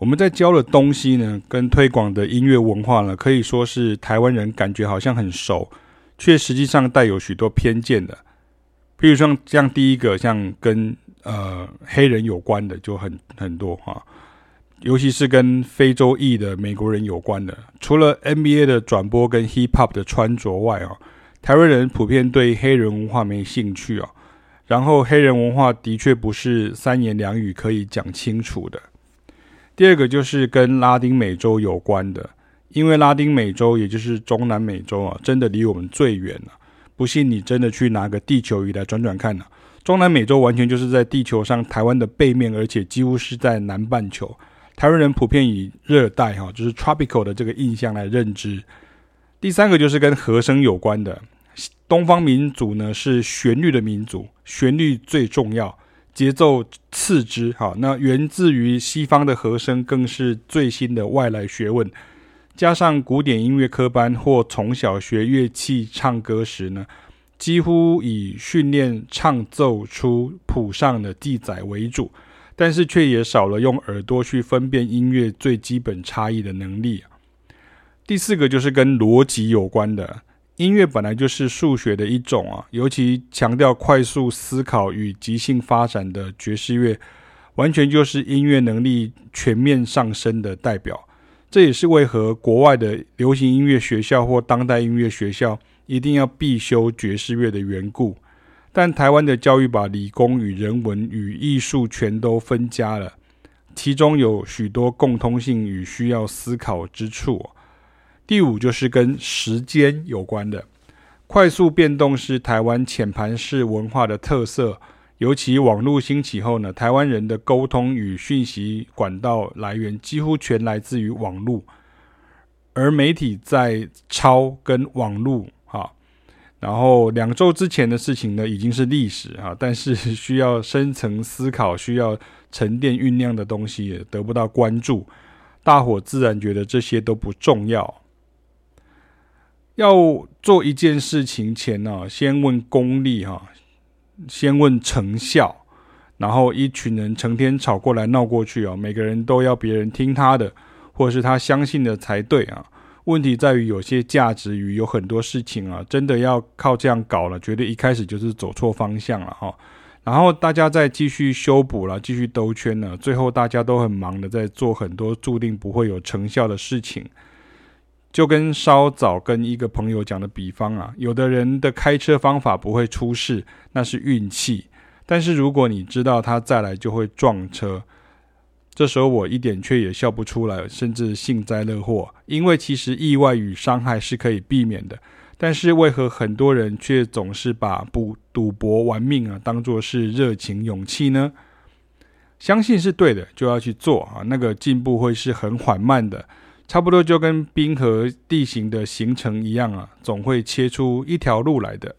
我们在教的东西呢，跟推广的音乐文化呢，可以说是台湾人感觉好像很熟，却实际上带有许多偏见的。比如说，像第一个，像跟呃黑人有关的就很很多哈，尤其是跟非洲裔的美国人有关的。除了 NBA 的转播跟 Hip Hop 的穿着外啊，台湾人普遍对黑人文化没兴趣啊。然后，黑人文化的确不是三言两语可以讲清楚的。第二个就是跟拉丁美洲有关的，因为拉丁美洲也就是中南美洲啊，真的离我们最远了。不信你真的去拿个地球仪来转转看呢。中南美洲完全就是在地球上台湾的背面，而且几乎是在南半球。台湾人普遍以热带哈，就是 tropical 的这个印象来认知。第三个就是跟和声有关的，东方民族呢是旋律的民族，旋律最重要。节奏次之，好，那源自于西方的和声，更是最新的外来学问。加上古典音乐科班或从小学乐器唱歌时呢，几乎以训练唱奏出谱上的记载为主，但是却也少了用耳朵去分辨音乐最基本差异的能力。第四个就是跟逻辑有关的。音乐本来就是数学的一种啊，尤其强调快速思考与即兴发展的爵士乐，完全就是音乐能力全面上升的代表。这也是为何国外的流行音乐学校或当代音乐学校一定要必修爵士乐的缘故。但台湾的教育把理工与人文与艺术全都分家了，其中有许多共通性与需要思考之处。第五就是跟时间有关的，快速变动是台湾浅盘式文化的特色。尤其网络兴起后呢，台湾人的沟通与讯息管道来源几乎全来自于网络，而媒体在抄跟网络哈，然后两周之前的事情呢已经是历史哈，但是需要深层思考、需要沉淀酝酿的东西也得不到关注，大伙自然觉得这些都不重要。要做一件事情前呢，先问功力哈，先问成效，然后一群人成天吵过来闹过去啊，每个人都要别人听他的，或者是他相信的才对啊。问题在于有些价值与有很多事情啊，真的要靠这样搞了，绝对一开始就是走错方向了哈。然后大家再继续修补了，继续兜圈了，最后大家都很忙的在做很多注定不会有成效的事情。就跟稍早跟一个朋友讲的比方啊，有的人的开车方法不会出事，那是运气。但是如果你知道他再来就会撞车，这时候我一点却也笑不出来，甚至幸灾乐祸，因为其实意外与伤害是可以避免的。但是为何很多人却总是把赌赌博玩命啊当作是热情勇气呢？相信是对的，就要去做啊，那个进步会是很缓慢的。差不多就跟冰河地形的形成一样啊，总会切出一条路来的。